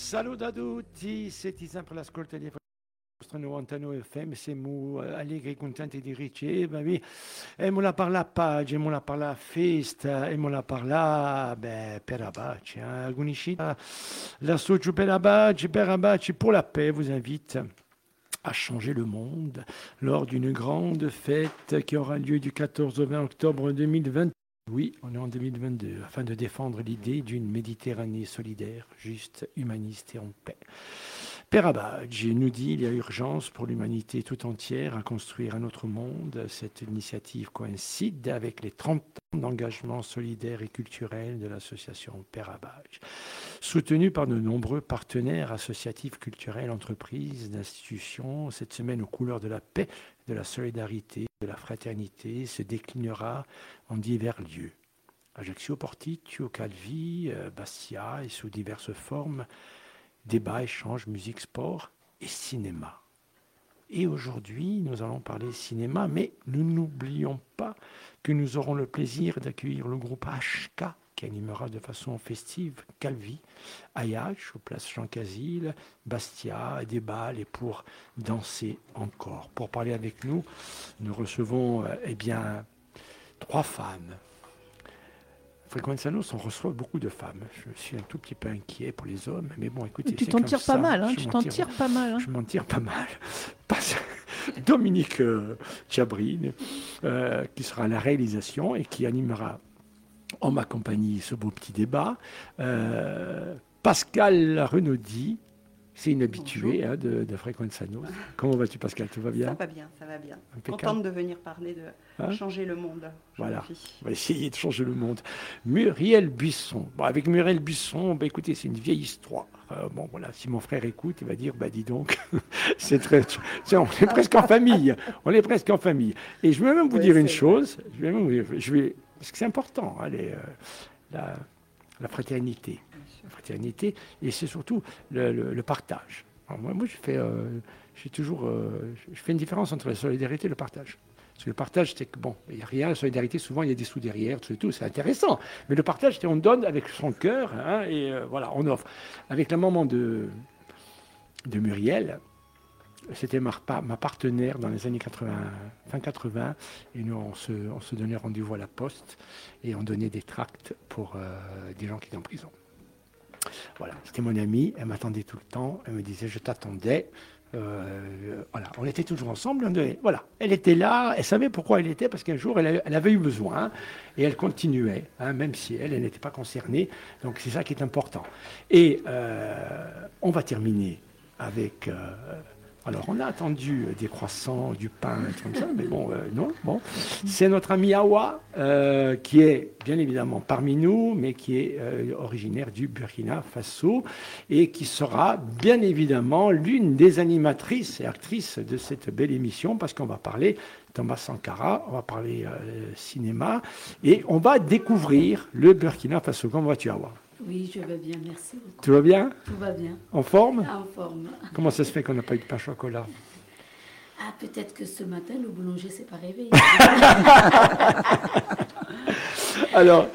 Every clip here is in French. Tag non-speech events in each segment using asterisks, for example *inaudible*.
Salut a tutti, siete sempre l'ascolto di vostro 99 FM, siamo allegri, contenti di ricevervi. E me la parla page, me la parla festa, e me la parla beh, per Abaci. Hein. La socio per per pour la paix, vous invite à changer le monde lors d'une grande fête qui aura lieu du 14 au 20 octobre 2020. Oui, on est en 2022, afin de défendre l'idée d'une Méditerranée solidaire, juste, humaniste et en paix. Père Abadj nous dit qu'il y a urgence pour l'humanité tout entière à construire un autre monde. Cette initiative coïncide avec les 30 ans d'engagement solidaire et culturel de l'association Père Abadj. Soutenue par de nombreux partenaires associatifs, culturels, entreprises, d'institutions, cette semaine aux couleurs de la paix, de la solidarité, de la fraternité se déclinera en divers lieux. Ajaccio Porticcio, Calvi, euh, Bastia et sous diverses formes débat, échange, musique, sport et cinéma. Et aujourd'hui, nous allons parler cinéma, mais nous n'oublions pas que nous aurons le plaisir d'accueillir le groupe HK qui animera de façon festive Calvi, Ayache, au place Jean Casil, Bastia, Desballes, et pour danser encore. Pour parler avec nous, nous recevons euh, eh bien, trois femmes Fréquenzanos, on reçoit beaucoup de femmes. Je suis un tout petit peu inquiet pour les hommes, mais bon, écoutez, tu t'en tires pas mal, hein, tu t'en tires pas mal. Hein. Je m'en tire pas mal. *laughs* Dominique euh, Chabrine, euh, qui sera à la réalisation et qui animera en ma compagnie ce beau petit débat. Euh, Pascal Renaudy, c'est une habituée hein, de, de Fréquenzano. Comment vas-tu, Pascal? Tout va bien? Ça va bien, ça va bien. Contente de venir parler de hein? changer le monde. Voilà, on va essayer de changer le monde. Muriel Buisson. Bon, avec Muriel Buisson, bah, écoutez, c'est une vieille histoire. Euh, bon, voilà, si mon frère écoute, il va dire, bah dis donc, *laughs* c'est très, on est presque en famille. On est presque en famille. Et je vais même vous dire une chose. Je vais, même je vais, parce que c'est important, hein, euh, la, la fraternité fraternité, et c'est surtout le, partage. moi, je fais, euh, toujours, euh, je fais une différence entre la solidarité et le partage. Parce que le partage, c'est que bon, il n'y a rien. La solidarité, souvent, il y a des sous derrière, tout, tout c'est intéressant. Mais le partage, c'est on donne avec son cœur, hein, et euh, voilà, on offre. Avec la maman de, de Muriel, c'était ma, partenaire dans les années 80, fin 80, et nous, on se, on se donnait rendez-vous à la poste, et on donnait des tracts pour des gens qui étaient en prison. Voilà, c'était mon amie, elle m'attendait tout le temps, elle me disait je t'attendais. Euh, voilà, on était toujours ensemble. voilà, elle était là, elle savait pourquoi elle était, parce qu'un jour elle, avait eu besoin et elle continuait, hein, même si elle, elle n'était pas concernée. Donc c'est ça qui est important. Et euh, on va terminer avec euh, alors, on a attendu euh, des croissants, du pain, comme ça, mais bon, euh, non. Bon. C'est notre ami Awa, euh, qui est bien évidemment parmi nous, mais qui est originaire du Burkina Faso et qui sera bien évidemment l'une des animatrices et actrices de cette belle émission, parce qu'on va parler Thomas Sankara, on va parler cinéma, et on va découvrir le Burkina Faso. Comment vas-tu, Awa? Oui, je vais bien, merci Tout va bien? Tout va bien. En forme? En forme. Comment ça se fait qu'on n'a pas eu de pain au chocolat? Ah, peut-être que ce matin, le boulanger s'est pas réveillé. *laughs* alors,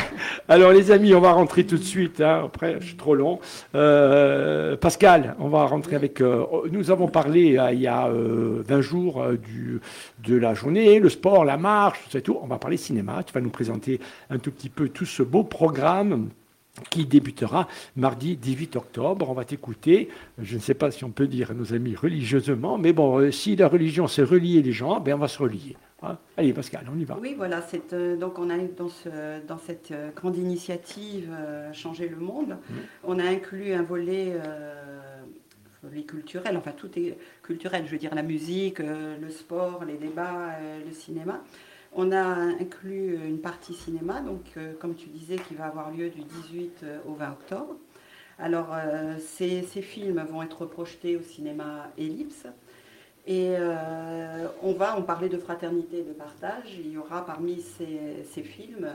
*laughs* alors, les amis, on va rentrer tout de suite. Hein. après, je suis trop long. Euh, Pascal, on va rentrer avec. Euh, nous avons parlé euh, il y a 20 jours du, de la journée, le sport, la marche, tout ça tout. On va parler cinéma. Tu vas nous présenter un tout petit peu tout ce beau programme qui débutera mardi 18 octobre. On va t'écouter, je ne sais pas si on peut dire à nos amis religieusement, mais bon, euh, si la religion c'est relier les gens, ben on va se relier. Hein. Allez Pascal, on y va. Oui, voilà, euh, donc on a dans, ce, dans cette euh, grande initiative Changer le monde, mmh. on a inclus un volet, volet culturel, enfin tout est culturel, je veux dire la musique, le sport, les débats, le cinéma. On a inclus une partie cinéma, donc euh, comme tu disais, qui va avoir lieu du 18 euh, au 20 octobre. Alors euh, ces, films vont être projetés au cinéma Ellipse. Et on va en parler de fraternité et de partage. Il y aura parmi ces, films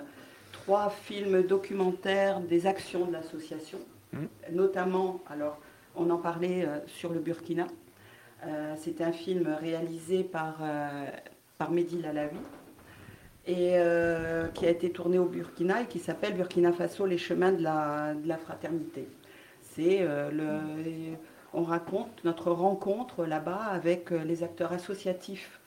trois films documentaires des actions de l'association, mmh. notamment, alors on en parlait sur le Burkina. C'est un film réalisé par, par Mehdi Lalavi, et euh, qui a été tourné au Burkina et qui s'appelle Burkina Faso, les chemins de la, fraternité. C'est le on raconte notre rencontre là-bas avec les acteurs associatifs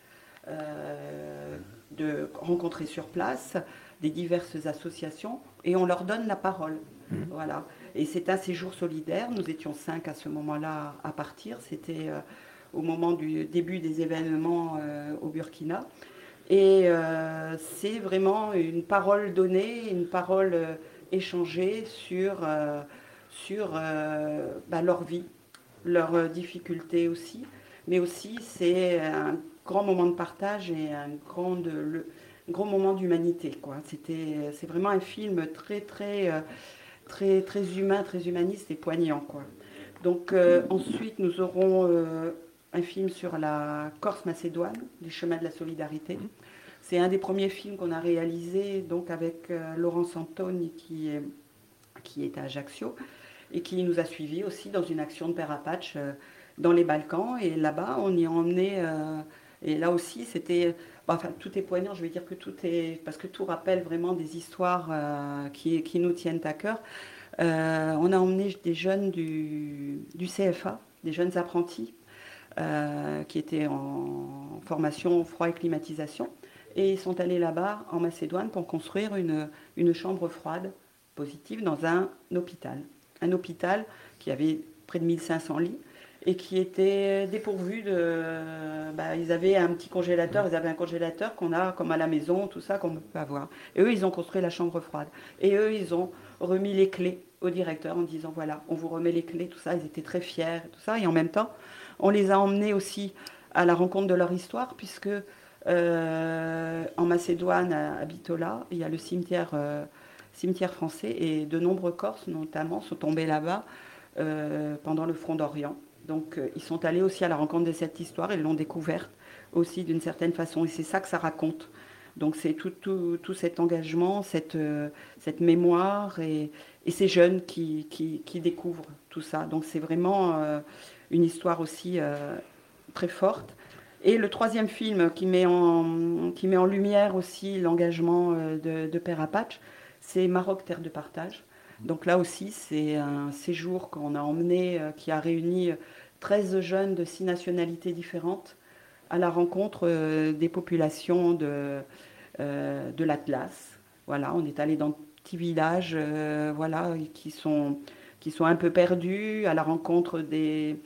de rencontrer sur place des diverses associations et on leur donne la parole. Mmh. Voilà. Et c'est un séjour solidaire. Nous étions cinq à ce moment-là à partir. C'était euh, au moment du début des événements euh, au Burkina. Et euh, c'est vraiment une parole donnée, une parole échangée sur, sur bah, leur vie, leurs difficultés aussi. Mais aussi, c'est un grand moment de partage et un grand, le, grand moment d'humanité. C'est vraiment un film très, très très, très humain, très humaniste et poignant. Quoi. Donc euh, ensuite, nous aurons euh, un film sur la Corse-Macédoine, les chemins de la solidarité. C'est un des premiers films qu'on a réalisé donc avec euh, Laurence Antoni qui est, qui est à Ajaccio et qui nous a suivis aussi dans une action de Père Apache dans les Balkans. Et là-bas, on y a emmené, et là aussi, c'était enfin, tout est poignant, je vais dire que tout est. Parce que tout rappelle vraiment des histoires euh, qui, qui, nous tiennent à cœur. Euh, on a emmené des jeunes du, du CFA, des jeunes apprentis, euh, qui étaient en formation froid et climatisation. Et ils sont allés là-bas, en Macédoine, pour construire une, une chambre froide positive dans un hôpital. Un hôpital qui avait près de 1500 lits et qui étaient dépourvus de. Bah, ils avaient un petit congélateur, ils avaient un congélateur qu'on a comme à la maison, tout ça qu'on peut avoir. Et eux, ils ont construit la chambre froide. Et eux, ils ont remis les clés au directeur en disant voilà, on vous remet les clés, tout ça. Ils étaient très fiers, tout ça. Et en même temps, on les a emmenés aussi à la rencontre de leur histoire, puisque en Macédoine, à Bitola, il y a le cimetière, euh, cimetière français et de nombreux Corses, notamment, sont tombés là-bas euh, pendant le front d'Orient. Donc euh, ils sont allés aussi à la rencontre de cette histoire, ils l'ont découverte aussi d'une certaine façon, et c'est ça que ça raconte. Donc c'est tout, tout, cet engagement, cette, euh, cette mémoire et, et, ces jeunes qui, qui, découvrent tout ça. Donc c'est vraiment euh, une histoire aussi très forte. Et le troisième film qui met en, qui met en lumière aussi l'engagement de, de Père Apache, c'est Maroc, terre de partage. Donc là aussi, c'est un séjour qu'on a emmené, qui a réuni 13 jeunes de six nationalités différentes à la rencontre euh, des populations de, euh, de l'Atlas. Voilà, on est allé dans de petits villages euh, voilà, qui, sont, qui sont un peu perdus, à la rencontre des,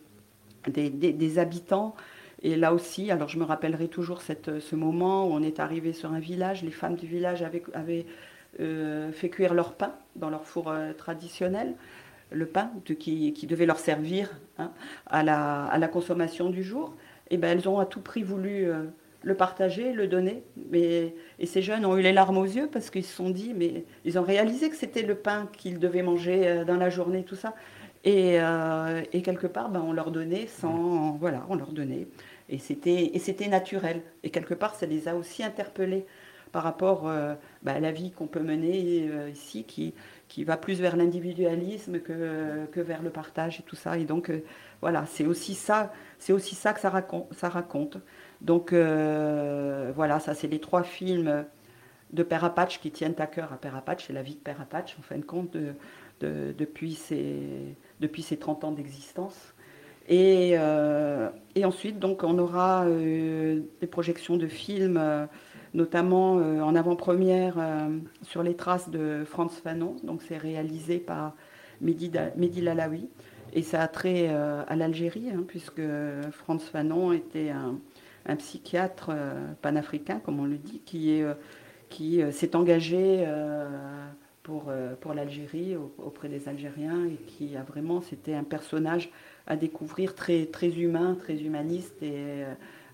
des, habitants. Et là aussi, alors je me rappellerai toujours cette, ce moment où on est arrivé sur un village, les femmes du village avaient, avaient fait cuire leur pain dans leur four traditionnel le pain qui, devait leur servir hein, à, la, consommation du jour, et eh ben elles ont à tout prix voulu euh, le partager, le donner. Mais, et ces jeunes ont eu les larmes aux yeux parce qu'ils se sont dit, mais ils ont réalisé que c'était le pain qu'ils devaient manger euh, dans la journée, tout ça. Et, euh, quelque part, ben, on leur donnait sans, voilà, on leur donnait. Et c'était, naturel. Et quelque part, ça les a aussi interpellés par rapport ben, à la vie qu'on peut mener ici, qui, qui va plus vers l'individualisme que, que vers le partage et tout ça. Et donc, euh, voilà, c'est aussi ça, aussi ça que ça raconte. Ça raconte. Donc, euh, voilà, ça, c'est les trois films de Père Apache qui tiennent à cœur à Père Apache. C'est la vie de Père Apache, en fin de compte, de, depuis, depuis ses 30 ans d'existence. Et, euh, et, ensuite, donc, on aura des projections de films notamment euh, en avant-première euh, sur les traces de Franz Fanon. Donc c'est réalisé par Mehdi, Lalawi. Et ça a trait euh, à l'Algérie, hein, puisque Franz Fanon était un, psychiatre panafricain, comme on le dit, qui, qui s'est engagé pour, pour l'Algérie, auprès des Algériens, et qui a vraiment, c'était un personnage à découvrir très, très humain, très humaniste et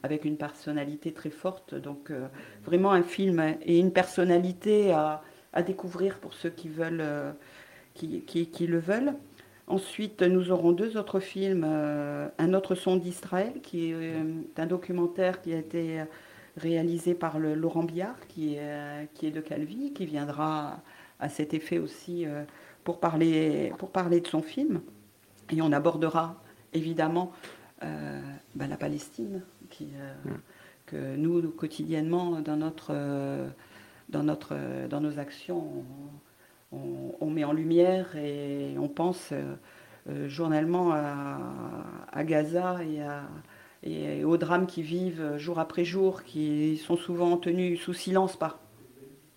avec une personnalité très forte. Donc euh, vraiment un film et une personnalité à, découvrir pour ceux qui, veulent, euh, qui, qui, le veulent. Ensuite, nous aurons deux autres films. Euh, un autre son d'Israël, qui est un documentaire qui a été réalisé par le Laurent Biard, qui est, qui est de Calvi, qui viendra à cet effet aussi pour, parler, pour parler de son film. Et on abordera évidemment bah, la Palestine, qui, euh, mm. que nous, quotidiennement, dans, notre, euh, dans, notre, dans nos actions, on, met en lumière et on pense journellement à, Gaza et, à, et, aux drames qui vivent jour après jour, qui sont souvent tenus sous silence par,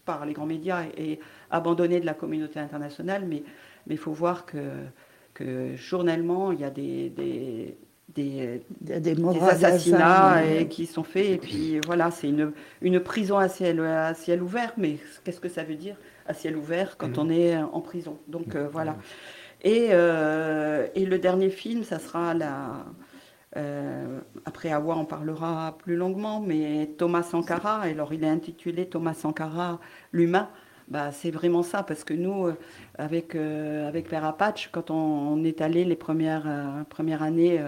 par les grands médias et, abandonnés de la communauté internationale. Mais il faut voir que, que journellement, il y a des, des des, assassinats qui sont faits. Et puis voilà, c'est une, une prison à ciel, à ciel ouvert. Mais qu'est-ce que ça veut dire à ciel ouvert quand mhm. on est en prison? Donc euh, voilà. Et, euh, et, le dernier film, ça sera la. Euh, après Awa, on parlera plus longuement, mais Thomas Sankara, alors il est intitulé Thomas Sankara, l'humain. Bah, c'est vraiment ça, parce que nous, avec, avec Père Apache, quand on, est allé les premières, premières années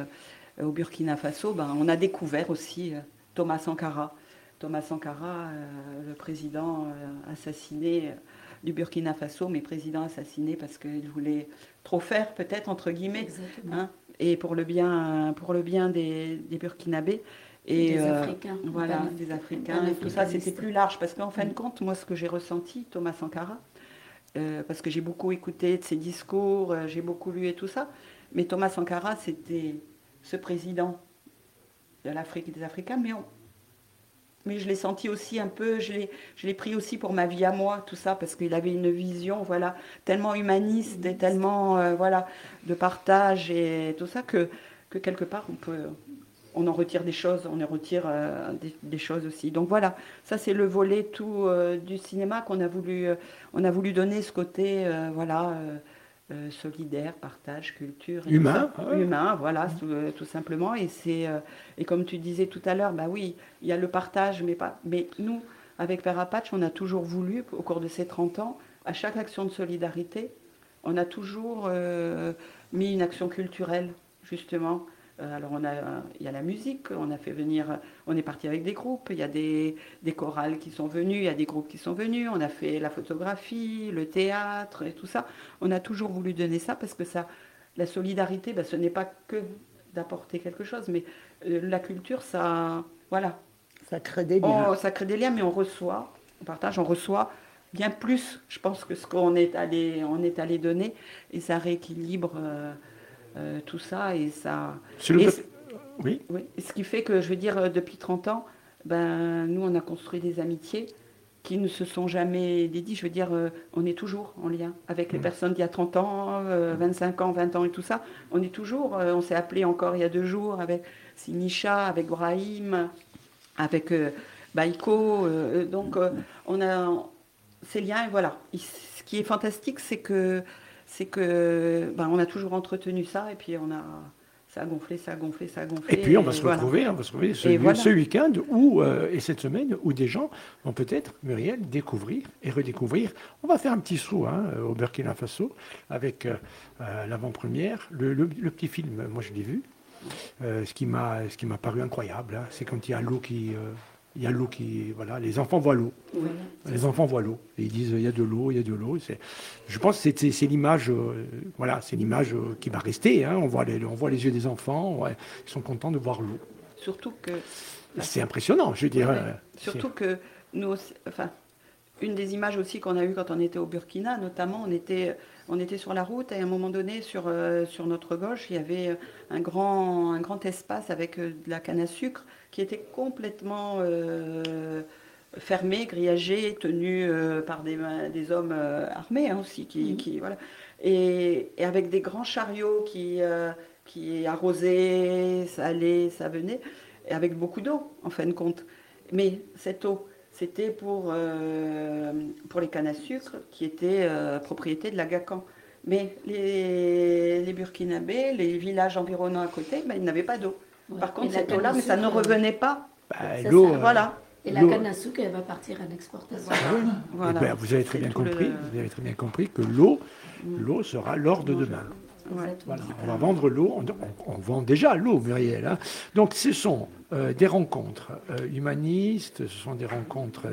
au Burkina Faso, ben, on a découvert aussi Thomas Sankara. Thomas Sankara, le président assassiné du Burkina Faso, mais président assassiné parce qu'il voulait trop faire, peut-être, entre guillemets, hein, et pour le bien, pour le bien des, des Burkinabés. Et des euh, Africains. Voilà, des Africains. Et tout ça, c'était plus large. Parce qu'en fin de compte, moi, ce que j'ai ressenti, Thomas Sankara, euh, parce que j'ai beaucoup écouté de ses discours, euh, j'ai beaucoup lu et tout ça, mais Thomas Sankara, c'était ce président de l'Afrique et des Africains, mais on, mais je l'ai senti aussi un peu, je l'ai pris aussi pour ma vie à moi, tout ça, parce qu'il avait une vision, voilà, tellement humaniste et tellement, euh, voilà, de partage et tout ça, que, que quelque part, on peut, on en retire des choses, on en retire euh, des, choses aussi. Donc voilà, ça c'est le volet tout euh, du cinéma qu'on a voulu, on a voulu donner ce côté, voilà euh, solidaire, partage, culture. Humain. Humain, voilà, euh, tout, simplement. Et, c'est, euh, et comme tu disais tout à l'heure, bah oui, il y a le partage, mais, pas, mais nous, avec Père Apache, on a toujours voulu, au cours de ces 30 ans, à chaque action de solidarité, on a toujours mis une action culturelle, justement. Euh, alors on a, il y a la musique, on a fait venir, on est parti avec des groupes, il y a des, chorales qui sont venus, il y a des groupes qui sont venus, on a fait la photographie, le théâtre et tout ça. On a toujours voulu donner ça parce que ça, la solidarité, ben, ce n'est pas que d'apporter quelque chose, mais euh, la culture, ça, voilà. Ça crée des liens. Oh, ça crée des liens, mais on reçoit, on partage, on reçoit bien plus, je pense, que ce qu'on est allé, on est allé donner, et ça rééquilibre. Euh, euh, tout ça. Et ça. oui. Ce qui fait que, je veux dire, euh, depuis 30 ans, ben, nous, on a construit des amitiés qui ne se sont jamais dédiées. Je veux dire, euh, on est toujours en lien avec les mmh. personnes d'il y a 30 ans, 25 ans, 20 ans et tout ça. On est toujours, on s'est appelé encore il y a deux jours avec Sinisha, avec Brahim, avec Baïko. donc, on a ces liens, et voilà. Ce qui est fantastique, c'est que c'est que ben, on a toujours entretenu ça et puis on a ça a gonflé, ça a gonflé, ça a gonflé. Et puis on va se retrouver, on va se retrouver ce, week-end où, euh, et cette semaine où des gens vont peut-être, Muriel, découvrir et redécouvrir. On va faire un petit saut hein, au Burkina Faso avec euh, euh, l'avant-première. Le, petit film, moi je l'ai vu. ce qui m'a paru incroyable, hein, c'est quand il y a l'eau qui il y a l'eau qui. Voilà, les enfants voient l'eau. les enfants voient l'eau. Et ils disent il y a de l'eau, il y a de l'eau. Je pense que c'est l'image euh, voilà, c'est l'image euh, qui va rester. Hein. On, voit les, on voit les yeux des enfants, ils sont contents de voir l'eau. Surtout que. C'est impressionnant, je dirais. Surtout que nous, enfin, une des images aussi qu'on a eues quand on était au Burkina, notamment, on était, on était sur la route et à un moment donné, sur, euh, sur notre gauche, il y avait un grand, un grand espace avec de la canne à sucre qui était complètement euh, fermé, grillagé, tenu euh, par des, des hommes euh, armés hein, aussi, qui, qui voilà. Et, avec des grands chariots qui, qui arrosaient, ça allait, ça venait, et avec beaucoup d'eau en fin de compte. Mais cette eau, c'était pour, pour les cannes à sucre qui étaient propriété de la GACAN. Mais les, les Burkinabés, les villages environnants à côté, ben, ils n'avaient pas d'eau. Par contre, cette eau-là, mais ça ne revenait pas. Bah, l'eau, euh, voilà. Et la canne à sucre, elle va partir en exportation. Voilà. Ben, vous avez très bien compris. Vous avez très bien compris que l'eau, mm. l'eau sera l'or de demain. Voilà. On va vendre l'eau, on, vend déjà l'eau, Muriel. Hein. Donc ce sont euh, des rencontres euh, humanistes, ce sont des rencontres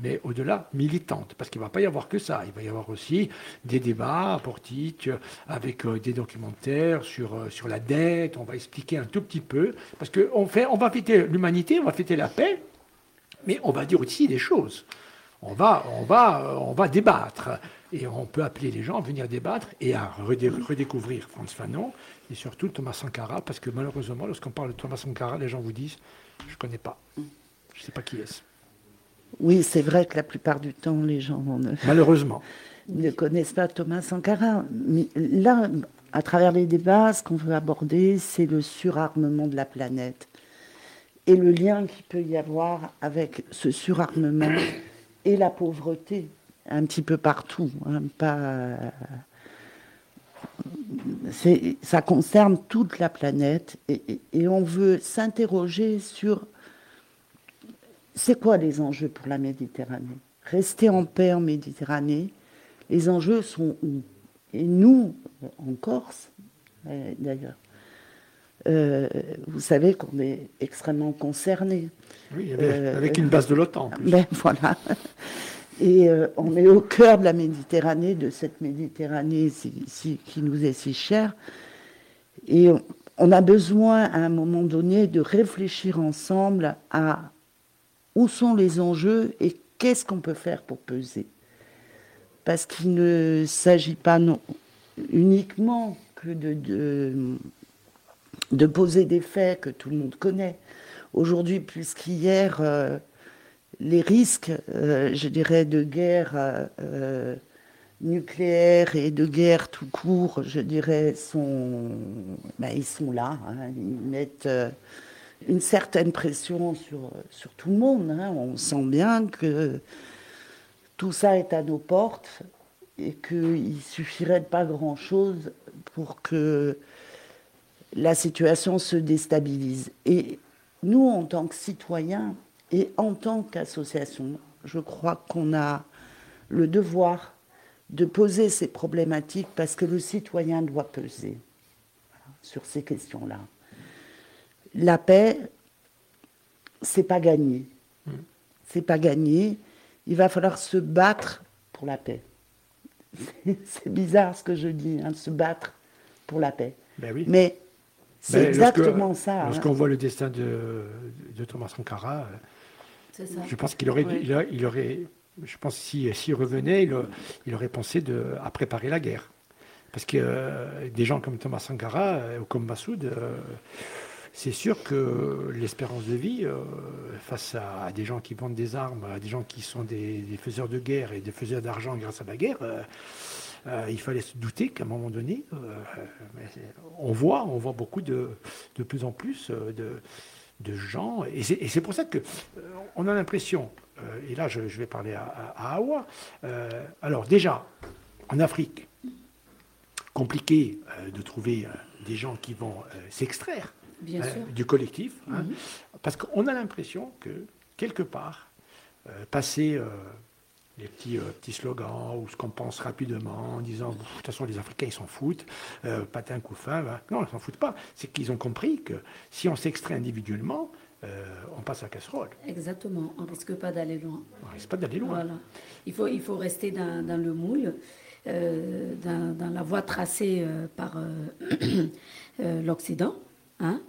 mais au-delà, militante, parce qu'il ne va pas y avoir que ça. Il va y avoir aussi des débats portiques avec euh, des documentaires sur, euh, sur la dette. On va expliquer un tout petit peu, parce qu'on on va fêter l'humanité, on va fêter la paix, mais on va dire aussi des choses. On va, on va, on va débattre. Et on peut appeler les gens à venir débattre et à redécouvrir Franz Fanon et surtout Thomas Sankara, parce que malheureusement, lorsqu'on parle de Thomas Sankara, les gens vous disent Je ne connais pas. Je ne sais pas qui est-ce. Oui, c'est vrai que la plupart du temps, les gens ne, malheureusement *laughs* ne connaissent pas Thomas Sankara. Mais là, à travers les débats, ce qu'on veut aborder, c'est le surarmement de la planète et le lien qu'il peut y avoir avec ce surarmement et la pauvreté un petit peu partout. Hein, pas, ça concerne toute la planète et, et on veut s'interroger sur c'est quoi les enjeux pour la Méditerranée? Rester en paix en Méditerranée, les enjeux sont où? Et nous, en Corse, euh, d'ailleurs, euh, vous savez qu'on est extrêmement concernés. Oui, avec une base de l'OTAN. Ben voilà. Et euh, on est au cœur de la Méditerranée, de cette Méditerranée qui nous est si chère. Et on, a besoin, à un moment donné, de réfléchir ensemble à où sont les enjeux et qu'est-ce qu'on peut faire pour peser? Parce qu'il ne s'agit pas non, uniquement que de, de, poser des faits que tout le monde connaît. Aujourd'hui, plus qu'hier, euh, les risques, euh, je dirais, de guerre euh, nucléaire et de guerre tout court, je dirais, sont, ben, ils sont là. Hein. ils mettent une certaine pression sur, sur tout le monde. Hein. On sent bien que tout ça est à nos portes et qu'il suffirait de pas grand-chose pour que la situation se déstabilise. Et nous, en tant que citoyens, et en tant qu'association, je crois qu'on a le devoir de poser ces problématiques parce que le citoyen doit peser sur ces questions-là. La paix, c'est pas gagné. Mm. C'est pas gagné. Il va falloir se battre pour la paix. *laughs* C'est bizarre ce que je dis, hein, se battre pour la paix. Ben oui. Mais c'est ben, exactement ça. Hein. Lorsqu'on voit le destin de, de Thomas Sankara, je pense qu'il aurait, il, aurait, je pense s'il si, revenait, il, aurait pensé de, à préparer la guerre. Parce que euh, des gens comme Thomas Sankara euh, ou comme Massoud, euh, c'est sûr que l'espérance de vie, face à, des gens qui vendent des armes, à des gens qui sont des, faiseurs de guerre et des faiseurs d'argent grâce à la guerre, il fallait se douter qu'à un moment donné, on voit, on voit beaucoup de, plus en plus de gens. Et c'est pour ça que euh, on a l'impression, euh, et là je, vais parler à, à, Awa, euh, alors déjà, en Afrique, compliqué de trouver des gens qui vont s'extraire du collectif, hein, mhm. parce qu'on a l'impression que quelque part, passer les petits, euh, petits slogans ou ce qu'on pense rapidement en disant de toute façon les Africains ils s'en foutent, euh, patin coup fin. Non, ils s'en foutent pas. C'est qu'ils ont compris que si on s'extrait individuellement, euh, on passe à casserole. Exactement, on risque pas d'aller loin. On risque pas d'aller loin. Voilà. Il faut, il faut rester dans, dans le moule, dans, dans, la voie tracée par *clears throat* l'Occident. Hein.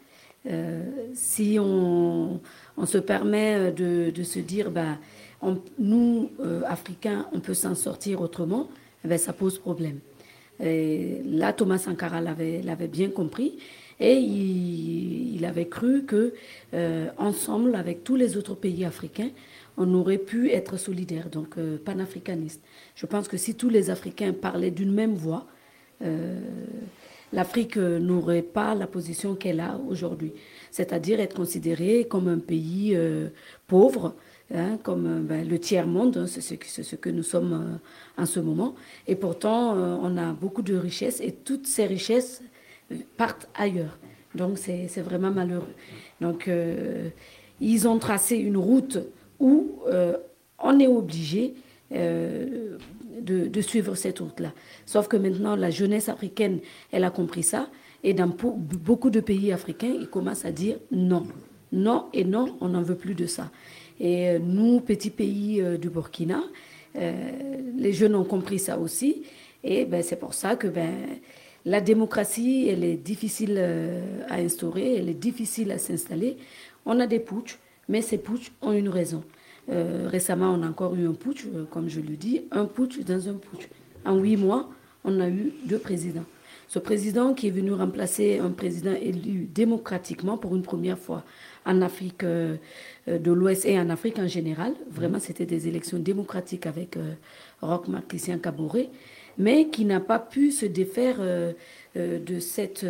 si on, se permet de, de se dire, ben, nous, euh, Africains, on peut s'en sortir autrement, eh ben, ça pose problème. Et là, Thomas Sankara l'avait bien compris et il, avait cru que euh, ensemble, avec tous les autres pays africains, on aurait pu être solidaires, donc euh, panafricanistes. Je pense que si tous les Africains parlaient d'une même voix, l'Afrique n'aurait pas la position qu'elle a aujourd'hui, c'est-à-dire être considérée comme un pays pauvre, Hein, comme euh, ben, le tiers-monde, hein, c'est ce, que nous sommes euh, en ce moment. Et pourtant, euh, on a beaucoup de richesses et toutes ces richesses partent ailleurs. Donc c'est vraiment malheureux. Donc ils ont tracé une route où on est obligé de, suivre cette route-là. Sauf que maintenant, la jeunesse africaine, elle a compris ça. Et dans beaucoup de pays africains, ils commencent à dire non. Non et non, on n'en veut plus de ça. Et euh, nous, petit pays euh, du Burkina, euh, les jeunes ont compris ça aussi. Et ben, c'est pour ça que ben, la démocratie, elle est difficile à instaurer, elle est difficile à s'installer. On a des putsch, mais ces putsch ont une raison. Récemment, on a encore eu un putsch, comme je le dis, un putsch dans un putsch. En huit mois, on a eu deux présidents. Ce président qui est venu remplacer un président élu démocratiquement pour une première fois en Afrique euh, de l'Ouest et en Afrique en général. Vraiment, c'était des élections démocratiques avec euh, Roch Christian Caboret, mais qui n'a pas pu se défaire euh, de cette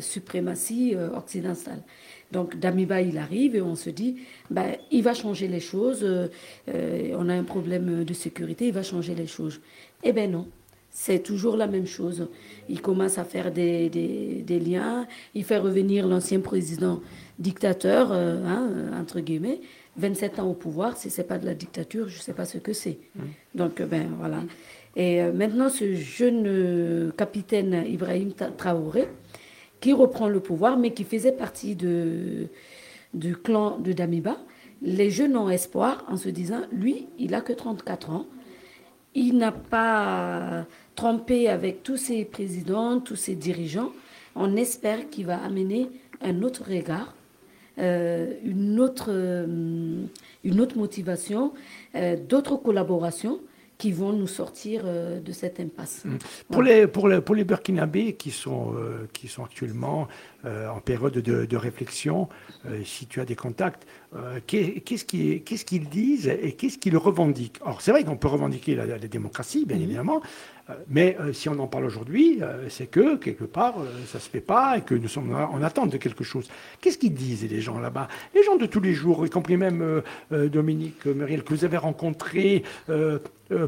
suprématie occidentale. Donc Damiba, il arrive et on se dit, ben, il va changer les choses, on a un problème de sécurité, il va changer les choses. Eh bien non, c'est toujours la même chose. Il commence à faire des, des, liens, il fait revenir l'ancien président dictateur, euh, hein, entre guillemets, 27 ans au pouvoir, si ce n'est pas de la dictature, je ne sais pas ce que c'est. Mmh. Donc, euh, ben voilà. Et euh, maintenant, ce jeune capitaine Ibrahim Traoré, qui reprend le pouvoir, mais qui faisait partie de, du clan de Damiba, les jeunes ont espoir en se disant, lui, il n'a que 34 ans, il n'a pas trompé avec tous ses présidents, tous ses dirigeants. On espère qu'il va amener un autre regard, euh, une, autre, euh, une autre motivation, euh, d'autres collaborations qui vont nous sortir de cette impasse. Mmh. Pour, les, pour, les, pour les Burkinabés qui sont, qui sont actuellement en période de, de réflexion, si tu as des contacts, qu'est-ce qu'ils disent et qu'est-ce qu'ils revendiquent? Alors c'est vrai qu'on peut revendiquer la, démocratie, bien mmh. évidemment, euh, mais euh, si on en parle aujourd'hui, euh, c'est que quelque part, ça ne se fait pas et que nous sommes en attente de quelque chose. Qu'est-ce qu'ils disent les gens là-bas? Les gens de tous les jours, y compris même Dominique Muriel, que vous avez rencontré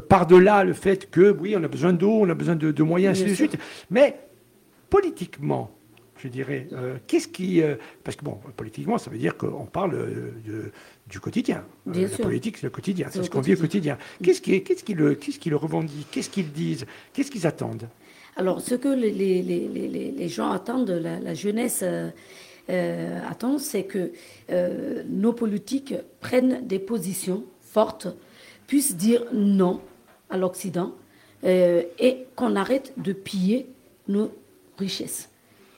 par-delà le fait que, oui, on a besoin d'eau, on a besoin de, moyens, ainsi de suite. Mais politiquement, je dirais, qu'est-ce qui... parce que, bon, politiquement, ça veut dire qu'on parle de du quotidien. Euh, la politique, c'est le quotidien, c'est ce qu'on vit au quotidien. Qu'est-ce qui, qu'est-ce qui, le, qu'est-ce qui le revendique? Qu'est-ce qu'ils disent? Qu'est-ce qu'ils attendent? Alors, ce que les, les, les, les gens attendent, la, la jeunesse euh, euh attend, c'est que euh, nos politiques prennent des positions fortes, puissent dire non à l'Occident et qu'on arrête de piller nos richesses.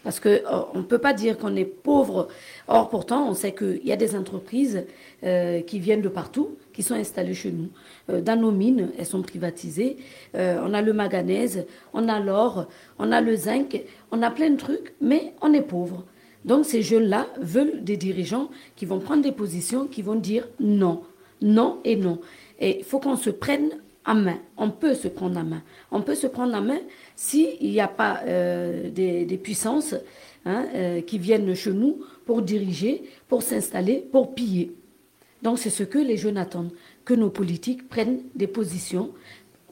Parce qu'on ne peut pas dire qu'on est pauvre. Or, pourtant, on sait qu'il y a des entreprises euh, qui viennent de partout, qui sont installées chez nous. Euh, dans nos mines, elles sont privatisées. Euh, on a le manganèse, on a l'or, on a le zinc, on a plein de trucs, mais on est pauvre. Donc ces jeunes-là veulent des dirigeants qui vont prendre des positions, qui vont dire non, non et non. Et il faut qu'on se prenne en main. On peut se prendre en main. On peut se prendre en main s'il n'y a pas des, puissances hein, qui viennent chez nous pour diriger, pour s'installer, pour piller. Donc c'est ce que les jeunes attendent, que nos politiques prennent des positions,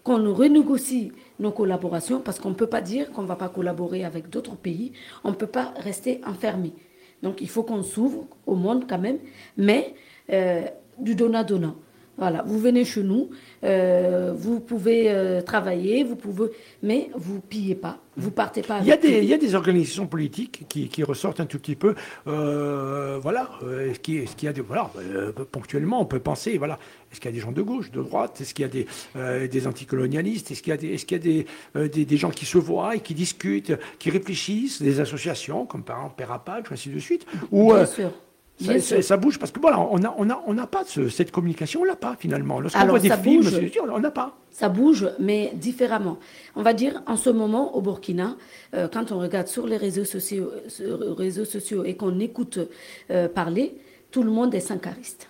qu'on renégocie nos collaborations, parce qu'on ne peut pas dire qu'on ne va pas collaborer avec d'autres pays, on ne peut pas rester enfermé. Donc il faut qu'on s'ouvre au monde quand même, mais euh, du donnant-donnant. Voilà, vous venez chez nous, euh, vous pouvez euh, travailler, vous pouvez, mais vous pillez pas, vous partez pas. il y a des, il y a des organisations politiques qui, qui, ressortent un tout petit peu, euh, voilà, est-ce qu'il y a des, voilà, ponctuellement on peut penser, voilà, est-ce qu'il y a des gens de gauche, de droite, est-ce qu'il y a des, des anticolonialistes, est-ce qu'il y a des, est-ce qu'il y a des, des, gens qui se voient et qui discutent, qui réfléchissent, des associations comme par exemple Pérapage, ainsi de suite, ou Ça, bouge parce que voilà, on n'a on a, on a pas cette communication, on l'a pas finalement. Lorsqu'on voit des films, on n'a pas. Ça bouge, mais différemment. On va dire en ce moment au Burkina, euh, quand on regarde sur les réseaux sociaux, réseaux sociaux et qu'on écoute euh, parler, tout le monde est sankariste.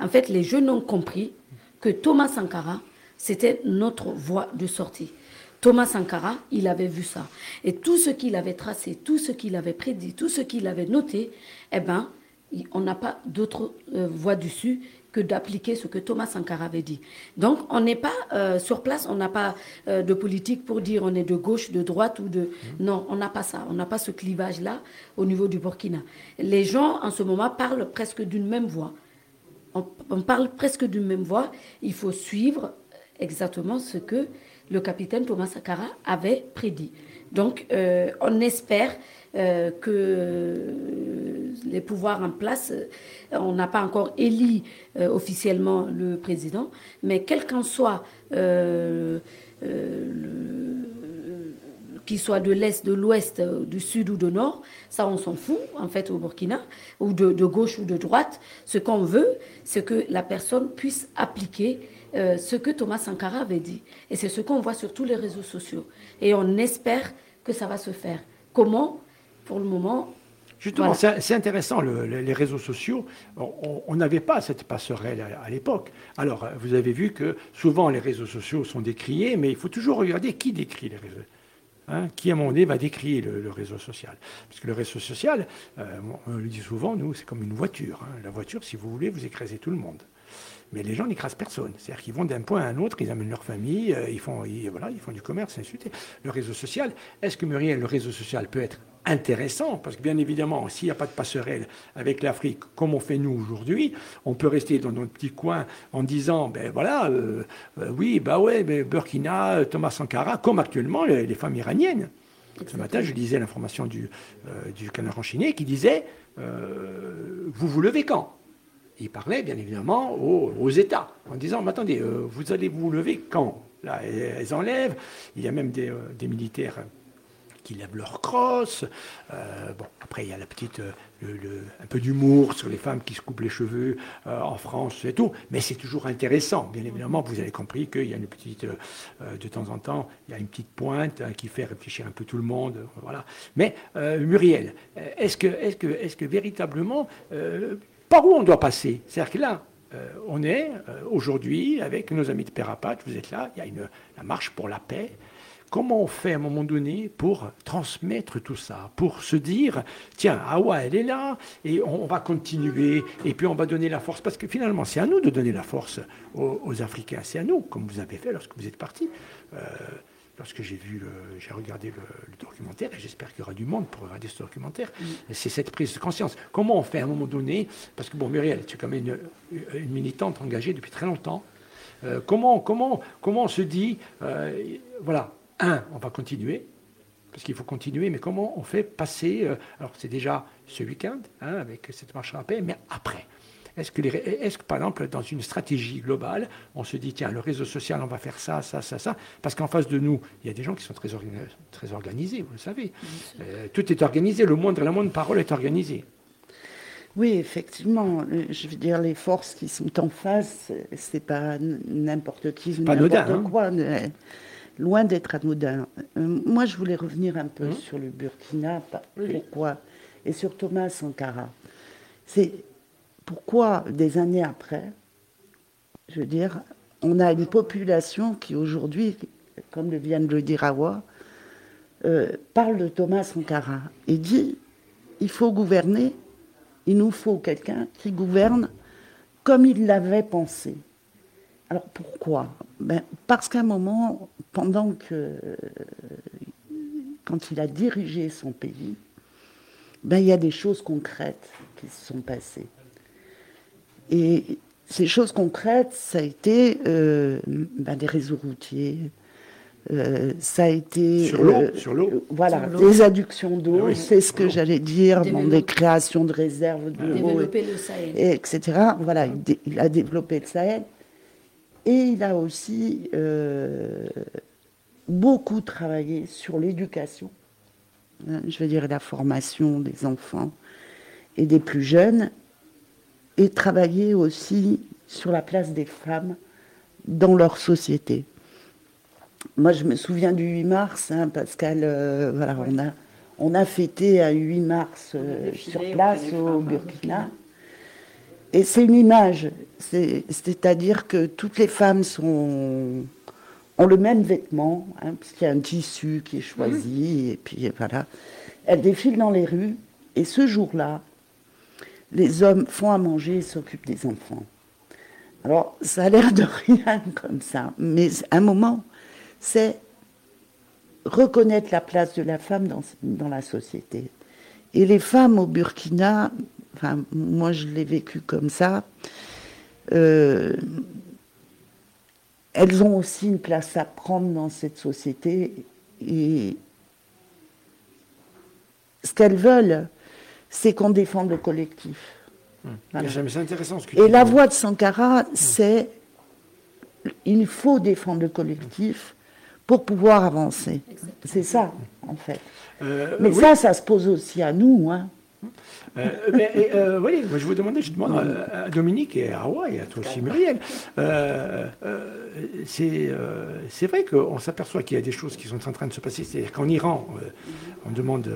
En fait, les jeunes ont compris que Thomas Sankara, c'était notre voie de sortie. Thomas Sankara, il avait vu ça. Et tout ce qu'il avait tracé, tout ce qu'il avait prédit, tout ce qu'il avait noté, eh ben, on n'a pas d'autre euh, voie dessus que d'appliquer ce que Thomas Sankara avait dit. Donc, on n'est pas euh, sur place, on n'a pas euh, de politique pour dire on est de gauche, de droite ou de... Mmh. Non, on n'a pas ça, on n'a pas ce clivage-là au niveau du Burkina. Les gens, en ce moment, parlent presque d'une même voix. On, on parle presque d'une même voix. Il faut suivre exactement ce que le capitaine Thomas Sankara avait prédit. Donc, on espère euh, que euh, les pouvoirs en place, euh, on n'a pas encore élu officiellement le président, mais quel qu'en soit qu'il soit de l'Est, de l'Ouest, du Sud ou du Nord, ça on s'en fout en fait au Burkina, ou de, gauche ou de droite. Ce qu'on veut, c'est que la personne puisse appliquer euh, ce que Thomas Sankara avait dit. Et c'est ce qu'on voit sur tous les réseaux sociaux. Et on espère que ça va se faire. Comment? Pour le moment, Justement, c'est intéressant, les réseaux sociaux. On n'avait pas cette passerelle à, l'époque. Alors, vous avez vu que souvent les réseaux sociaux sont décriés, mais il faut toujours regarder qui décrit les réseaux. Hein, qui à moment donné va décrire le, réseau social. Parce que le réseau social, euh, on le dit souvent, nous, c'est comme une voiture. Hein. La voiture, si vous voulez, vous écrasez tout le monde. Mais les gens n'écrasent personne. C'est-à-dire qu'ils vont d'un point à un autre, ils amènent leur famille, euh, ils, font, voilà, ils font du commerce, ainsi de suite. Le réseau social, est-ce que Muriel, le réseau social peut être intéressant, parce que bien évidemment, s'il n'y a pas de passerelle avec l'Afrique, comme on fait nous aujourd'hui, on peut rester dans notre petit coin en disant, ben voilà, euh, euh, oui, bah ouais, ben Burkina, Thomas Sankara, comme actuellement les, femmes iraniennes. Ce matin, je lisais l'information du, euh, du canard enchaîné qui disait, vous vous levez quand? Il parlait bien évidemment aux, États, en disant, mais attendez, vous allez vous lever quand? Là, elles enlèvent, il y a même des, des militaires qui lèvent leur crosse. Euh, bon, après, il y a la petite, euh, un peu d'humour sur les femmes qui se coupent les cheveux euh, en France et tout. Mais c'est toujours intéressant. Bien évidemment, vous avez compris qu'il y a une petite, de temps en temps, il y a une petite pointe hein, qui fait réfléchir un peu tout le monde. Voilà. Mais Muriel, est-ce que, est-ce que, est-ce que véritablement, par où on doit passer? C'est-à-dire que là, on est aujourd'hui avec nos amis de Pérapat, vous êtes là, il y a une, la marche pour la paix. Comment on fait à un moment donné pour transmettre tout ça, pour se dire, tiens, Awa, elle est là, et on, va continuer, et puis on va donner la force, parce que finalement, c'est à nous de donner la force aux, Africains, c'est à nous, comme vous avez fait lorsque vous êtes partis. Euh, lorsque j'ai vu, j'ai regardé le, documentaire, et j'espère qu'il y aura du monde pour regarder ce documentaire, c'est cette prise de conscience. Comment on fait à un moment donné, parce que bon, Muriel, tu es quand même une, militante engagée depuis très longtemps, euh, comment, comment, comment on se dit, euh, voilà, un, on va continuer, parce qu'il faut continuer, mais comment on fait passer, euh, alors c'est déjà ce week-end, hein, avec cette marche à la paix, mais après est-ce que, est que, par exemple, dans une stratégie globale, on se dit, tiens, le réseau social, on va faire ça, ça, ça, ça, parce qu'en face de nous, il y a des gens qui sont très, très organisés, vous le savez. Euh, tout est organisé, le moindre, la moindre parole est organisée. Oui, effectivement. Euh, je veux dire, les forces qui sont en face, c'est pas n'importe qui, n'importe hein. quoi loin d'être anodin. Euh, moi, je voulais revenir un peu mmh. sur le Burkina. Pourquoi Et sur Thomas Sankara. C'est pourquoi, des années après, je veux dire, on a une population qui aujourd'hui, comme le vient de le dire Awa, euh, parle de Thomas Sankara et dit il faut gouverner, il nous faut quelqu'un qui gouverne comme il l'avait pensé. Alors pourquoi? Ben, Parce qu'à un moment, pendant que, quand il a dirigé son pays, ben, il y a des choses concrètes qui se sont passées. Et ces choses concrètes, ça a été euh, ben, des réseaux routiers, euh, ça a été sur l'eau, euh, sur l'eau. voilà, des adductions d'eau, ah c'est ce que j'allais dire, des créations de réserves d'eau, etc. Voilà, il, a développé le Sahel. Et il a aussi euh, beaucoup travaillé sur l'éducation, hein, je veux dire la formation des enfants et des plus jeunes, et travaillé aussi sur la place des femmes dans leur société. Moi, je me souviens du 8 mars, hein, Pascal, euh, voilà, on a, on a fêté un 8 mars euh, sur place au Burkina. Et c'est une image, c'est-à-dire que toutes les femmes sont, ont le même vêtement, hein, parce qu'il y a un tissu qui est choisi, et puis voilà. Elles défilent dans les rues, et ce jour-là, les hommes font à manger et s'occupent des enfants. Alors, ça a l'air de rien *laughs* comme ça, mais un moment, c'est reconnaître la place de la femme dans, dans la société. Et les femmes au Burkina enfin, moi je l'ai vécu comme ça, euh, elles ont aussi une place à prendre dans cette société et ce qu'elles veulent, c'est qu'on défende le collectif. Hum. C'est intéressant ce que Et la voix de Sankara, hum. c'est il faut défendre le collectif pour pouvoir avancer. C'est ça, en fait. Euh, Mais ça, ça se pose aussi à nous. Hein. Euh, mais, euh, voyez, moi je vous demandais, je demande à, Dominique et à Hawaï, et à toi aussi Muriel, euh, c'est vrai qu'on s'aperçoit qu'il y a des choses qui sont en train de se passer. C'est-à-dire qu'en Iran, on demande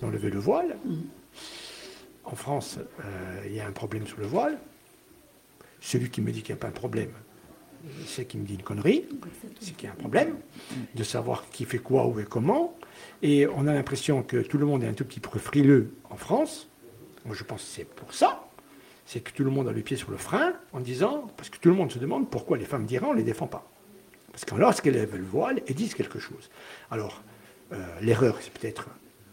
d'enlever le voile. En France, il y a un problème sur le voile. Celui qui me dit qu'il n'y a pas un problème, c'est qui me dit une connerie, c'est qu'il y a un problème de savoir qui fait quoi, où et comment. Et on a l'impression que tout le monde est un tout petit peu frileux en France. Moi, je pense que c'est pour ça. C'est que tout le monde a le pied sur le frein en disant, parce que tout le monde se demande pourquoi les femmes d'Iran ne les défend pas. Parce que lorsqu'elles lèvent le voile, elles disent quelque chose. Alors, euh, l'erreur, c'est peut-être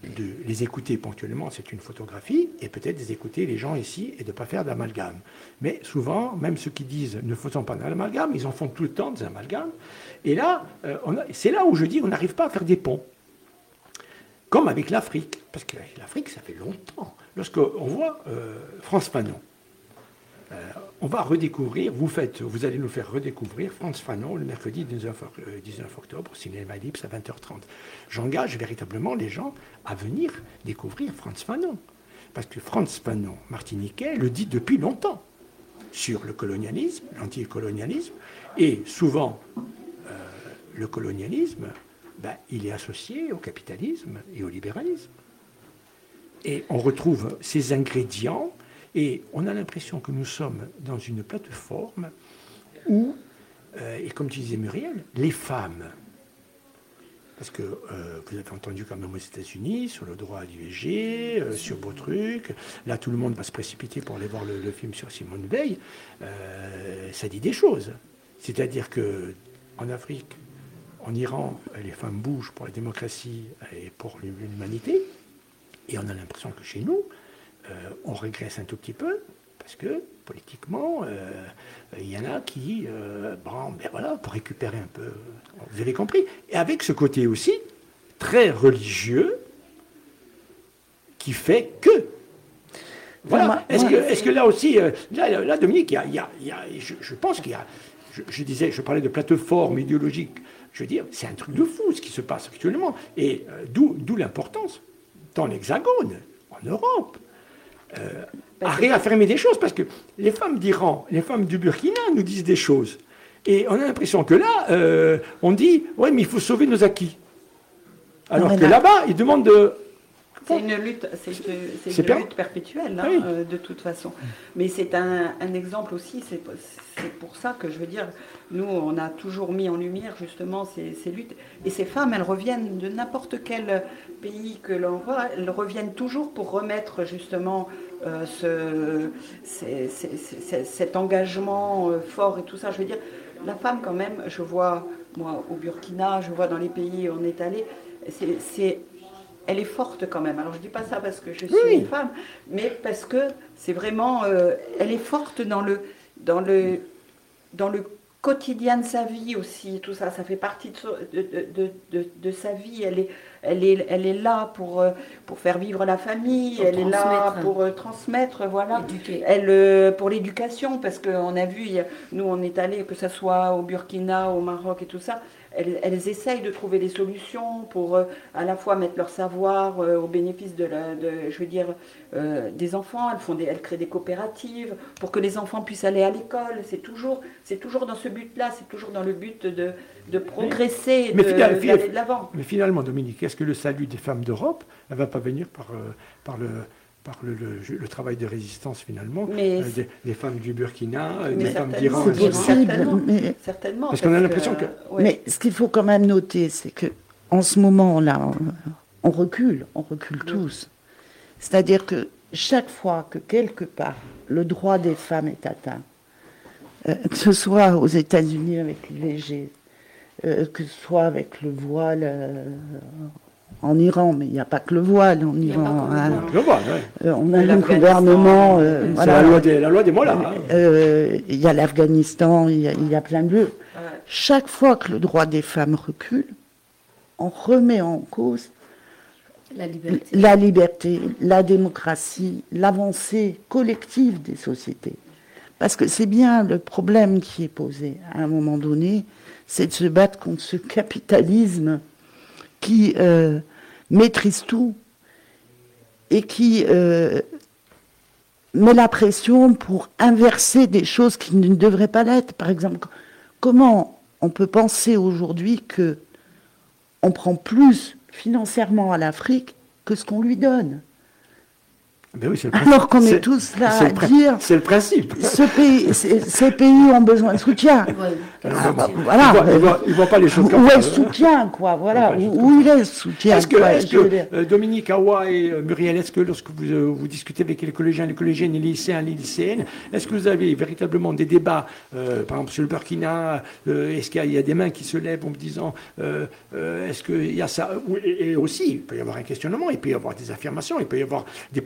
de les écouter ponctuellement, c'est une photographie, et peut-être d'écouter les gens ici et de ne pas faire d'amalgame. Mais souvent, même ceux qui disent ne faisons pas d'amalgame, ils en font tout le temps des amalgames. Et là, euh, c'est là où je dis on n'arrive pas à faire des ponts. Comme avec l'Afrique, parce que l'Afrique, ça fait longtemps. Lorsqu'on voit euh, France Fanon, euh, on va redécouvrir, vous, faites, vous allez nous faire redécouvrir France Fanon le mercredi 19, 19 euh, octobre, cinéma Lips à 20h30. J'engage véritablement les gens à venir découvrir France Fanon. Parce que France Fanon, martiniquais, le dit depuis longtemps sur le colonialisme, l'anticolonialisme, et souvent le colonialisme ben, il est associé au capitalisme et au libéralisme. Et on retrouve ces ingrédients et on a l'impression que nous sommes dans une plateforme où, euh, et comme tu disais Muriel, les femmes, parce que euh, vous avez entendu quand même aux États-Unis sur le droit à l'IVG, euh, sur beau trucs, là tout le monde va se précipiter pour aller voir le, film sur Simone Veil, ça dit des choses. C'est-à-dire que en Afrique, en Iran, les femmes bougent pour la démocratie et pour l'humanité. Et on a l'impression que chez nous, on régresse un tout petit peu, parce que politiquement, euh, il y en a qui, euh, bon, ben voilà, pour récupérer un peu, vous avez compris. Et avec ce côté aussi, très religieux, qui fait que. Voilà. Est-ce que, est que, là aussi, là, Dominique, il y a, je, pense qu'il y a, je, disais, je parlais de plateforme idéologique je veux dire, c'est un truc de fou ce qui se passe actuellement. Et euh, d'où l'importance, dans l'Hexagone, en Europe, euh, à réaffirmer des choses. Parce que les femmes d'Iran, les femmes du Burkina nous disent des choses. Et on a l'impression que là, euh, on dit, oui, mais il faut sauver nos acquis. Alors que là-bas, ils demandent de c'est une lutte, c'est une, lutte perpétuelle, hein, euh, de toute façon. Mais c'est un, exemple aussi, c'est pour ça que je veux dire, nous, on a toujours mis en lumière justement ces, luttes. Et ces femmes, elles reviennent de n'importe quel pays que l'on voit, elles reviennent toujours pour remettre justement euh, ce, cet engagement euh, fort et tout ça. Je veux dire, la femme quand même, je vois, moi, au Burkina, je vois dans les pays où on est allé, c'est elle est forte quand même. Alors je dis pas ça parce que je suis une femme, mais parce que c'est vraiment, euh, elle est forte dans le, dans le, dans le quotidien de sa vie aussi. Tout ça, ça fait partie de, de, de, sa vie. Elle est, elle est, elle est là pour, euh, pour faire vivre la famille. elle est là pour euh, transmettre, voilà. Elle, pour l'éducation, parce qu'on a vu, nous on est allé, que ce soit au Burkina, au Maroc et tout ça elles, essayent de trouver des solutions pour euh, à la fois mettre leur savoir euh, au bénéfice de, la, je veux dire, euh, des enfants. Elles, font des, elles créent des coopératives pour que les enfants puissent aller à l'école. C'est toujours, c'est toujours dans ce but-là, c'est toujours dans le but de, de progresser, mais, d'aller de, l'avant. Mais finalement, Dominique, est-ce que le salut des femmes d'Europe ne va pas venir par, par le par le, le, travail de résistance finalement euh, des, femmes du Burkina, euh, des femmes d'Iran. C'est possible, mais, certainement. Parce, qu'on a l'impression que. Mais ce qu'il faut quand même noter, c'est que en ce moment-là, on, recule, on recule tous. C'est-à-dire que chaque fois que quelque part le droit des femmes est atteint, euh, que ce soit aux États-Unis avec l'IVG, que ce soit avec le voile en Iran, mais il n'y a pas que le voile en Iran. Hein. Euh, on a un gouvernement. Euh, c'est la, loi des, la loi des mollahs. Hein. Euh, il y a l'Afghanistan, il, y a plein de lieux. Chaque fois que le droit des femmes recule, on remet en cause la liberté, la, liberté, la démocratie, l'avancée collective des sociétés. Parce que c'est bien le problème qui est posé à un moment donné, c'est de se battre contre ce capitalisme qui euh, maîtrise tout et qui euh, met la pression pour inverser des choses qui ne devraient pas l'être. Par exemple, comment on peut penser aujourd'hui que on prend plus financièrement à l'Afrique que ce qu'on lui donne? Ben Alors qu'on est, tous là à dire. C'est le principe. Ce pays, ces pays ont besoin de soutien. Ah, bah, voilà. Ils ne voient pas les choses comme Où est le soutien, quoi Voilà. Où, il est le soutien Est-ce que, euh, Dominique Awa et euh, Muriel, est-ce que lorsque vous, euh, vous, discutez avec les collégiens, les collégiennes, les lycéens, les lycéennes, est-ce que vous avez véritablement des débats, par exemple sur le Burkina Est-ce qu'il y, a des mains qui se lèvent en me disant est-ce qu'il y a ça Et aussi, il peut y avoir un questionnement, il peut y avoir des affirmations, il peut y avoir des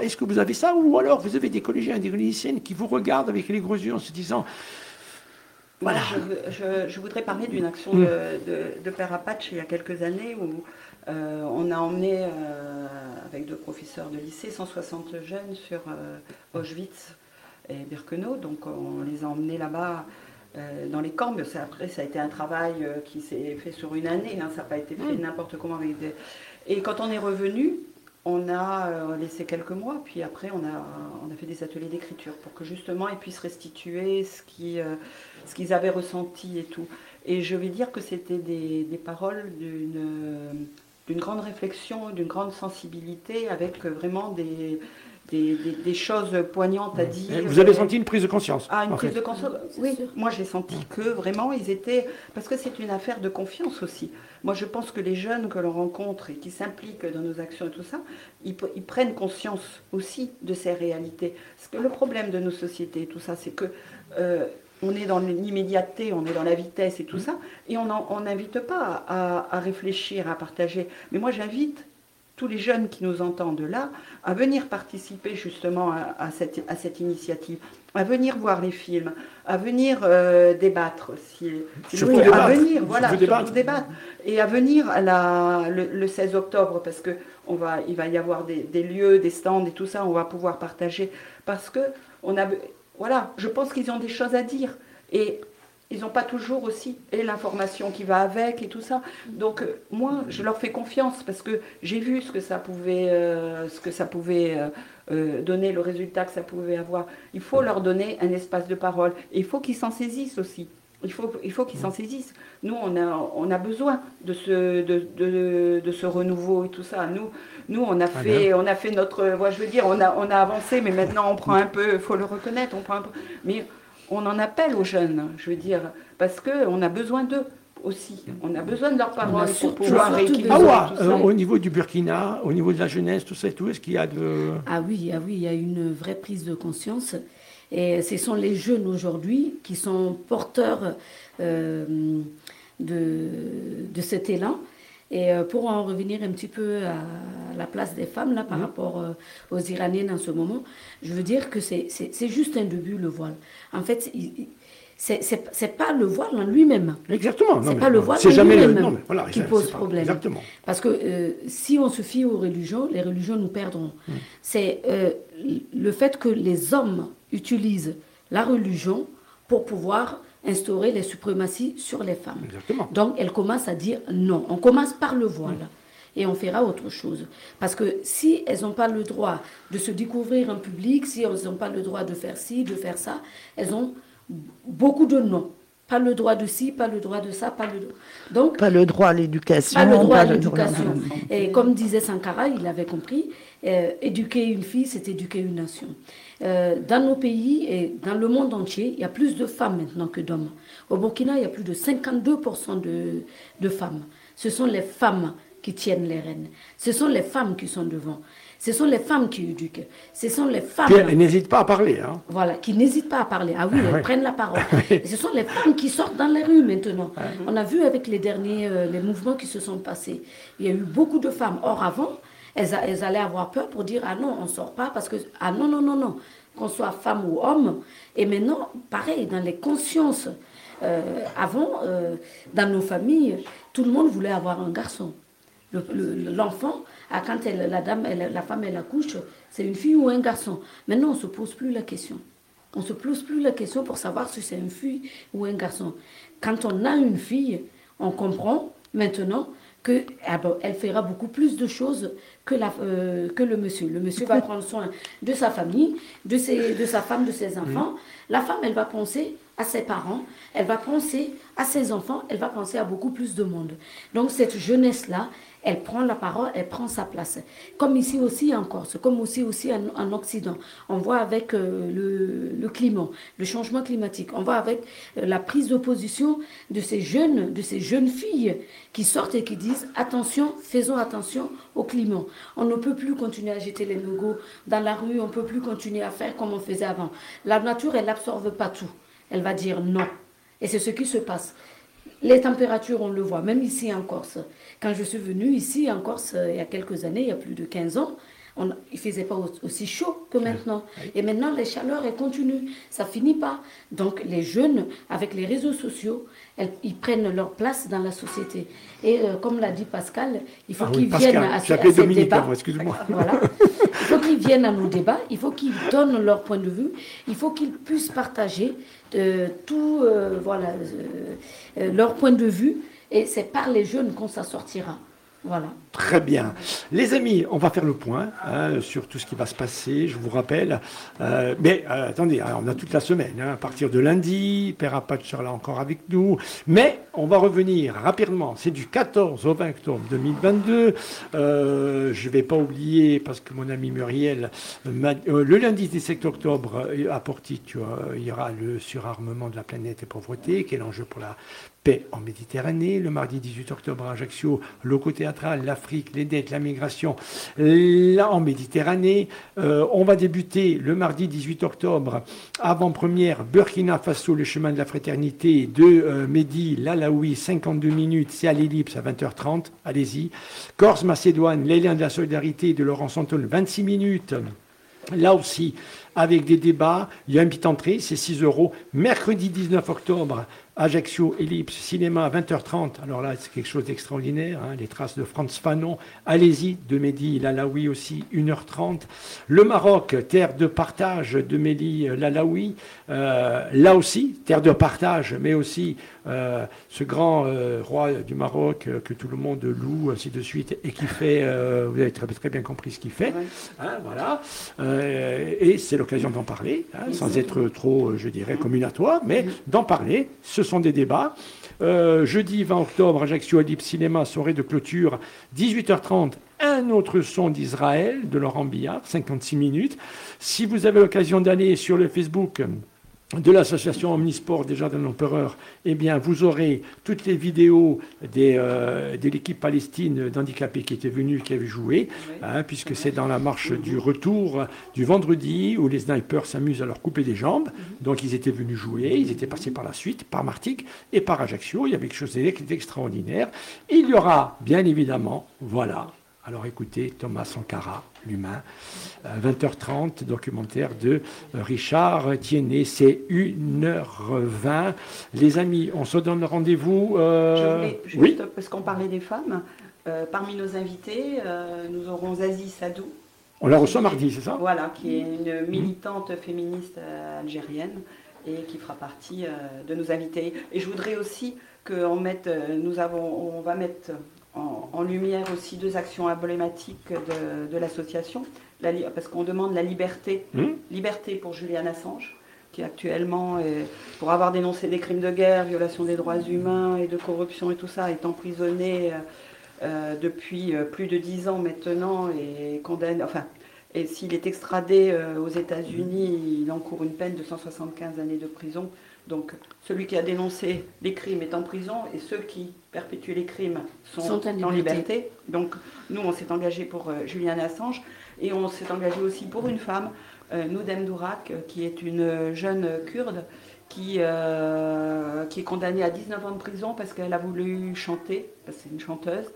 est-ce que vous avez ça Ou alors vous avez des collégiens et des lycéennes qui vous regardent avec les gros yeux en se disant voilà. Je, voudrais parler d'une action mm. de, Père Apache il y a quelques années où euh, on a emmené, euh, avec deux professeurs de lycée, 160 jeunes sur euh, Auschwitz et Birkenau. Donc on les a emmenés là-bas dans les camps. Mais après, ça a été un travail qui s'est fait sur une année. Hein. ça n'a pas été fait mm. n'importe comment avec des... Et quand on est revenu, on a euh, laissé quelques mois, puis après on a, on a fait des ateliers d'écriture pour que justement ils puissent restituer ce qu'ils euh, qu'ils avaient ressenti et tout. Et je vais dire que c'était des, des, paroles d'une d'une grande réflexion, d'une grande sensibilité, avec vraiment des, des, choses poignantes à dire. Vous avez senti une prise de conscience Ah, une prise de conscience Oui, moi j'ai senti que vraiment ils étaient. Parce que c'est une affaire de confiance aussi. Moi je pense que les jeunes que l'on rencontre et qui s'impliquent dans nos actions et tout ça, ils, prennent conscience aussi de ces réalités. Parce que le problème de nos sociétés et tout ça, c'est que. Euh, on est dans l'immédiateté, on est dans la vitesse et tout ça, et on n'invite pas à, à réfléchir, à partager. Mais moi j'invite tous les jeunes qui nous entendent là à venir participer justement à, cette, à cette, initiative, à venir voir les films, à venir euh, débattre, si, à venir, voilà, débattre. et à venir à la, le, 16 octobre parce que on va, il va y avoir des, des, lieux, des stands et tout ça, on va pouvoir partager. Parce que on a, voilà, je pense qu'ils ont des choses à dire. Et ils n'ont pas toujours aussi et l'information qui va avec et tout ça. Donc euh, moi, je leur fais confiance parce que j'ai vu ce que ça pouvait, euh, ce que ça pouvait euh, donner, le résultat que ça pouvait avoir. Il faut leur donner un espace de parole et il faut qu'ils s'en saisissent aussi. Il faut, il faut qu'ils s'en saisissent. Nous, on a, on a besoin de ce, de, de, de ce renouveau et tout ça. Nous, nous on, a fait, on a fait notre. Moi, je veux dire, on a, on a avancé, mais maintenant on prend un peu, il faut le reconnaître, on prend un peu. Mais on en appelle aux jeunes, je veux dire, parce qu'on a besoin d'eux aussi. On a besoin de leurs parole pour pouvoir rééquilibrer. Ah euh, au niveau du Burkina, au niveau de la jeunesse, tout ça et tout, est-ce qu'il y a de... Ah oui, ah oui, il y a une vraie prise de conscience. Et ce sont les jeunes aujourd'hui qui sont porteurs euh, de, de cet élan. Et euh, pour en revenir un petit peu à la place des femmes là, par mhm. rapport euh, aux Iraniennes en ce moment, je veux dire que c'est juste un début le voile. En fait, c'est pas le voile en lui-même. Exactement. C'est pas le voile en lui-même qui pose problème. Exactement. Parce que euh, si on se fie aux religions, les religions nous perdront. Mhm. C'est le fait que les hommes utilisent la religion pour pouvoir instaurer les suprématies sur les femmes. Donc elle commence à dire non. On commence par le voile. Et on fera autre chose. Parce que si elles n'ont pas le droit de se découvrir en public, si elles n'ont pas le droit de faire ci, de faire ça, elles ont beaucoup de non. Pas le droit de ci, pas le droit de ça, pas le donc pas le droit à l'éducation. Pas le droit à l'éducation. Et comme disait Sankara, il avait compris, euh, éduquer une fille, c'est éduquer une nation. Euh, dans nos pays et dans le monde entier, il y a plus de femmes maintenant que d'hommes. Au Burkina, il y a plus de 52% de, de femmes. Ce sont les femmes qui tiennent les rênes. Ce sont les femmes qui sont devant. Ce sont les femmes qui éduquent. Ce sont les femmes. Qui n'hésitent pas à parler. Hein. Voilà, qui n'hésitent pas à parler. Ah oui, elles prennent la parole. ce sont les femmes qui sortent dans les rues maintenant. On a vu avec les derniers euh, les mouvements qui se sont passés. Il y a eu beaucoup de femmes. Or, avant, elles, allaient avoir peur pour dire ah non, on sort pas parce que ah non, non, non, non, qu'on soit femme ou homme. Et maintenant, pareil, dans les consciences, euh, avant, euh, dans nos familles, tout le monde voulait avoir un garçon. L'enfant, ah, quand la, dame, la femme, elle accouche, c'est une fille ou un garçon. Maintenant, on se pose plus la question. On se pose plus la question pour savoir si c'est une fille ou un garçon. Quand on a une fille, on comprend maintenant que ah elle fera beaucoup plus de choses que, la, euh, que le monsieur. Le monsieur va prendre soin de sa famille, de, ses, de sa femme, de ses enfants. La femme, elle va penser à ses parents, elle va penser à ses enfants, elle va penser à beaucoup plus de monde. Donc cette jeunesse-là, elle prend la parole, elle prend sa place. Comme ici aussi en Corse, comme aussi, aussi en, Occident. On voit avec euh, le, climat, le changement climatique. On voit avec euh, la prise d'opposition de ces jeunes, de ces jeunes filles qui sortent et qui disent attention, faisons attention au climat. On ne peut plus continuer à jeter les logos dans la rue, on ne peut plus continuer à faire comme on faisait avant. La nature, elle n'absorbe pas tout. Elle va dire non. Et c'est ce qui se passe. Les températures, on le voit, même ici en Corse. Quand je suis venue ici en Corse euh, il y a quelques années, il y a plus de 15 ans, on, il ne faisait pas aussi chaud que maintenant. Et maintenant, les chaleurs, elles continuent. Ça finit pas. Donc, les jeunes, avec les réseaux sociaux, ils prennent leur place dans la société. Et euh, comme l'a dit Pascal, il faut ah qu'ils viennent à, ces débats. *laughs* Voilà. Il faut qu'ils viennent à nos débats. Il faut qu'ils donnent leur point de vue. Il faut qu'ils puissent partager euh, tout, euh, voilà, leur point de vue. Et c'est par les jeunes qu'on s'en sortira. Voilà. Très bien. Les amis, on va faire le point hein, sur tout ce qui va se passer, je vous rappelle. Euh, mais euh, attendez, hein, on a toute la semaine, hein, à partir de lundi, Père Apache sera là encore avec nous. Mais on va revenir rapidement, c'est du 14 au 20 octobre 2022. Euh, je ne vais pas oublier, parce que mon ami Muriel, le lundi 17 octobre, à Portic, il y aura le surarmement de la planète et pauvreté, qui est l'enjeu pour la paix en Méditerranée. Le mardi 18 octobre à Ajaccio, loco théâtral, l'Afrique, les dettes, la migration, là en Méditerranée. Euh, on va débuter le mardi 18 octobre, avant-première, Burkina Faso, le chemin de la fraternité de euh, Mehdi Lalaoui, 52 minutes, c'est à l'ellipse à 20h30, allez-y. Corse, Macédoine, l'élan de la solidarité de Laurent Santon, 26 minutes. Là aussi, avec des débats, il y a une petite entrée, c'est 6 euros. Mercredi 19 octobre, Ajaccio, Ellipse, cinéma à 20h30. Alors là, c'est quelque chose d'extraordinaire. Hein, les traces de Franz Fanon. Allez-y, de Mehdi Lalaoui aussi, 1h30. Le Maroc, terre de partage de Mehdi Lalaoui. Euh, là aussi, terre de partage, mais aussi euh, ce grand euh, roi du Maroc que tout le monde loue, ainsi de suite, et qui fait, vous avez très, très, bien compris ce qu'il fait. Hein, voilà. et c'est l'occasion d'en parler, hein, sans être trop, je dirais, communatoire, mais d'en parler. Ce sont des débats. Euh, jeudi 20 octobre, Ajaccio Adib Cinéma, soirée de clôture, 18h30, un autre son d'Israël, de Laurent Billard, 56 minutes. Si vous avez l'occasion d'aller sur le Facebook de l'association Omnisport déjà d'un empereur, eh bien, vous aurez toutes les vidéos des, euh, de l'équipe palestine d'handicapés qui était venue, qui avait joué, hein, puisque c'est dans la marche du retour du vendredi où les snipers s'amusent à leur couper des jambes. Donc, ils étaient venus jouer, ils étaient passés par la suite, par Martigues et par Ajaccio. Il y avait quelque chose d'extraordinaire. Il y aura, bien évidemment, voilà, alors écoutez, Thomas Sankara, l'humain, 20h30, euh, documentaire de euh, Richard Tiennet, c'est 1h20. Les amis, on se donne rendez-vous. Euh, oui parce qu'on parlait des femmes, parmi nos invités, nous aurons Zazie Sadou. On la reçoit mardi, c'est ça? Voilà, qui est une militante féministe algérienne et qui fera partie de nos invités. Et je voudrais aussi qu'on mette, nous avons, on va mettre en, lumière aussi deux actions emblématiques de, l'association, parce qu'on demande la liberté, hmm. liberté pour Julian Assange, qui actuellement, pour avoir dénoncé des crimes de guerre, violation des droits humains et de corruption et tout ça, est emprisonné euh, euh, depuis euh, plus de dix ans maintenant et condamné, enfin, et s'il est extradé aux États-Unis, il encourt une peine de 175 années de prison. Donc celui qui a dénoncé les crimes est en prison et ceux qui perpétuent les crimes sont, en, liberté. Donc nous, on s'est engagé pour euh, Julian Assange et on s'est engagé aussi pour une femme, euh, Noudem Dourak, euh, qui est une jeune kurde qui, qui est condamnée à 19 ans de prison parce qu'elle a voulu chanter, parce que c'est une chanteuse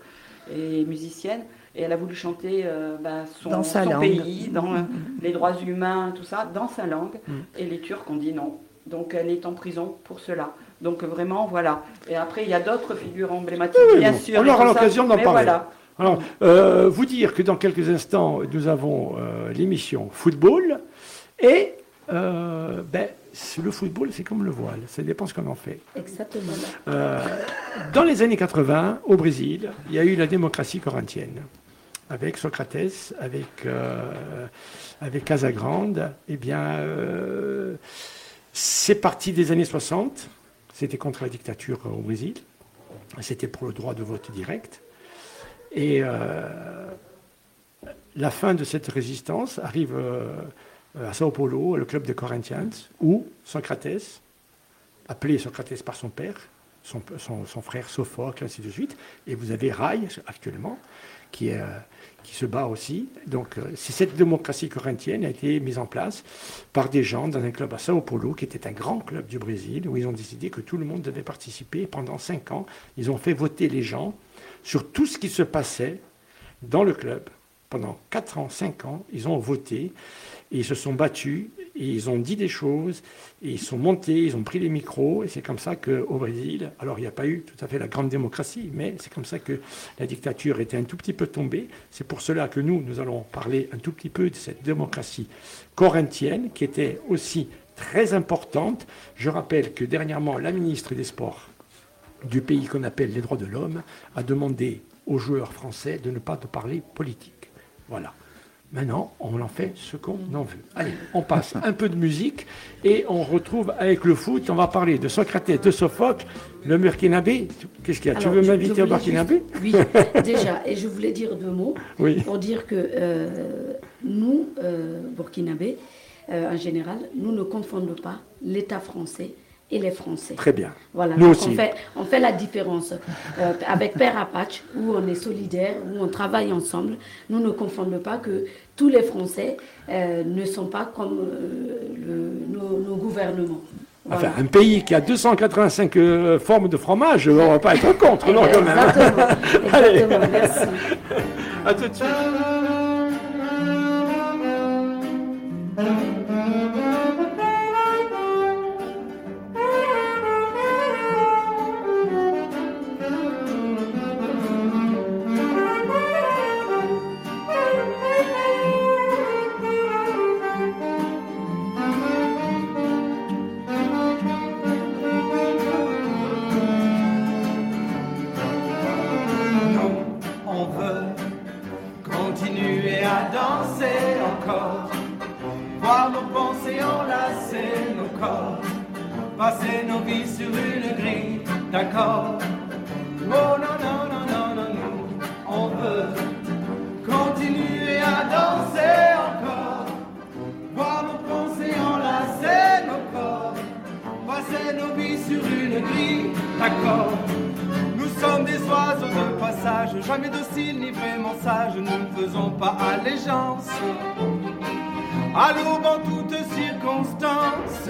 et musicienne, et elle a voulu chanter bah, son, dans son pays, dans mm, mm, mm. les droits humains, tout ça, dans sa langue. Et les Turcs ont dit non, donc elle est en prison pour cela. Donc vraiment, voilà. Et après, il y a d'autres figures emblématiques, bien sûr. On aura l'occasion d'en parler. Alors, euh, vous dire que dans quelques instants, nous avons euh, l'émission Football et euh, ben, le football, c'est comme le voile, ça dépend ce qu'on en fait. Exactement. Euh, dans les années 80, au Brésil, il y a eu la démocratie corinthienne, avec Socrates, avec, euh, avec Casagrande. Eh bien, euh, c'est parti des années 60, c'était contre la dictature au Brésil, c'était pour le droit de vote direct. Et la fin de cette résistance arrive euh, à Sao Paulo, le club des Corinthians, où Socrates, appelé Socrates par son père, son, frère Sophocle, ainsi de suite, et vous avez Rai actuellement, qui, est, euh, qui se bat aussi. Donc, euh, cette démocratie corinthienne a été mise en place par des gens dans un club à Sao Paulo, qui était un grand club du Brésil, où ils ont décidé que tout le monde devait participer. Pendant cinq ans, ils ont fait voter les gens sur tout ce qui se passait dans le club. Pendant quatre ans, cinq ans, ils ont voté ils se sont battus, et ils ont dit des choses, et ils sont montés, ils ont pris les micros, et c'est comme ça qu'au Brésil, alors il n'y a pas eu tout à fait la grande démocratie, mais c'est comme ça que la dictature était un tout petit peu tombée. C'est pour cela que nous, nous allons parler un tout petit peu de cette démocratie corinthienne, qui était aussi très importante. Je rappelle que dernièrement, la ministre des Sports du pays qu'on appelle les droits de l'homme a demandé aux joueurs français de ne pas parler politique. Voilà. Maintenant, on en fait ce qu'on en veut. Allez, on passe un peu de musique et on retrouve avec le foot. On va parler de Socrates, de Sophocle, le Burkinabé. Qu'est-ce qu'il y a? Tu veux m'inviter au Burkinabé? *laughs* Oui, déjà. Et je voulais dire deux mots pour dire que euh, nous, euh, Burkinabé, euh, en général, nous ne confondons pas l'État français et les Français. Très bien. Voilà, Nous aussi. On, fait, on fait la différence. Euh, avec Père Apache, où on est solidaire, où on travaille ensemble, nous ne confondons pas que tous les Français euh, ne sont pas comme euh, nos, gouvernements. Enfin, un pays qui a 285 formes de fromage, on ne va pas être contre, non, quand même. Exactement, *laughs* exactement merci. À tout de suite. passer nos vies sur une grille d'accord. Oh non, non, non, non, non, nous, on veut continuer à danser encore, voir nos pensées enlacer nos corps, passer nos vies sur une grille d'accord. Nous sommes des oiseaux de passage, jamais dociles ni vraiment sages, nous ne faisons pas allégeance à l'aube en toutes circonstances.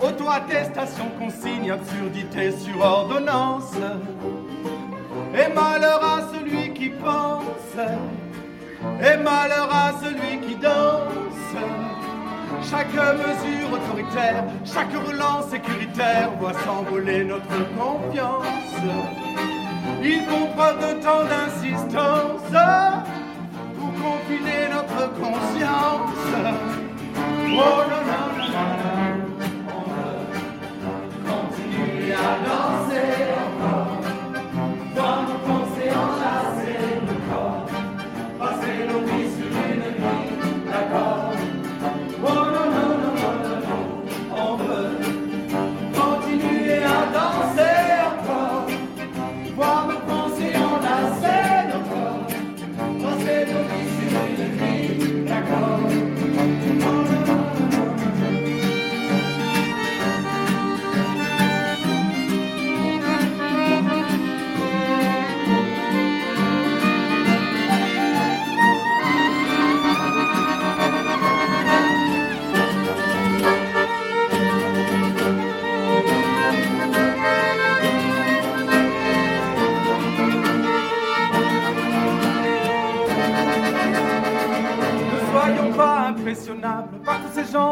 auto-attestation, consigne, absurdité sur ordonnance. Et malheur à celui qui pense, et malheur à celui qui danse. Chaque mesure autoritaire, chaque relance sécuritaire voit s'envoler notre confiance. Ils font preuve de tant d'insistance pour confiner notre conscience. Danser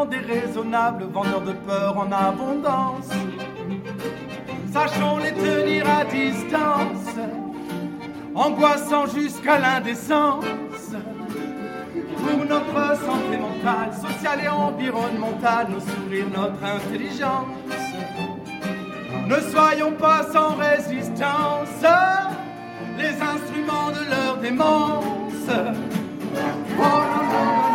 déraisonnables vendeurs de peur en abondance. Sachons les tenir à distance, angoissant jusqu'à l'indécence. Pour notre santé mentale, sociale et environnementale, nos sourires, notre intelligence. Ne soyons pas sans résistance, les instruments de leur démence. Oh,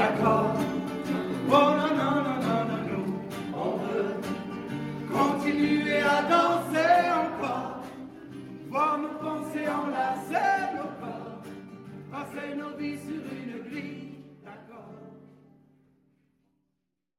I call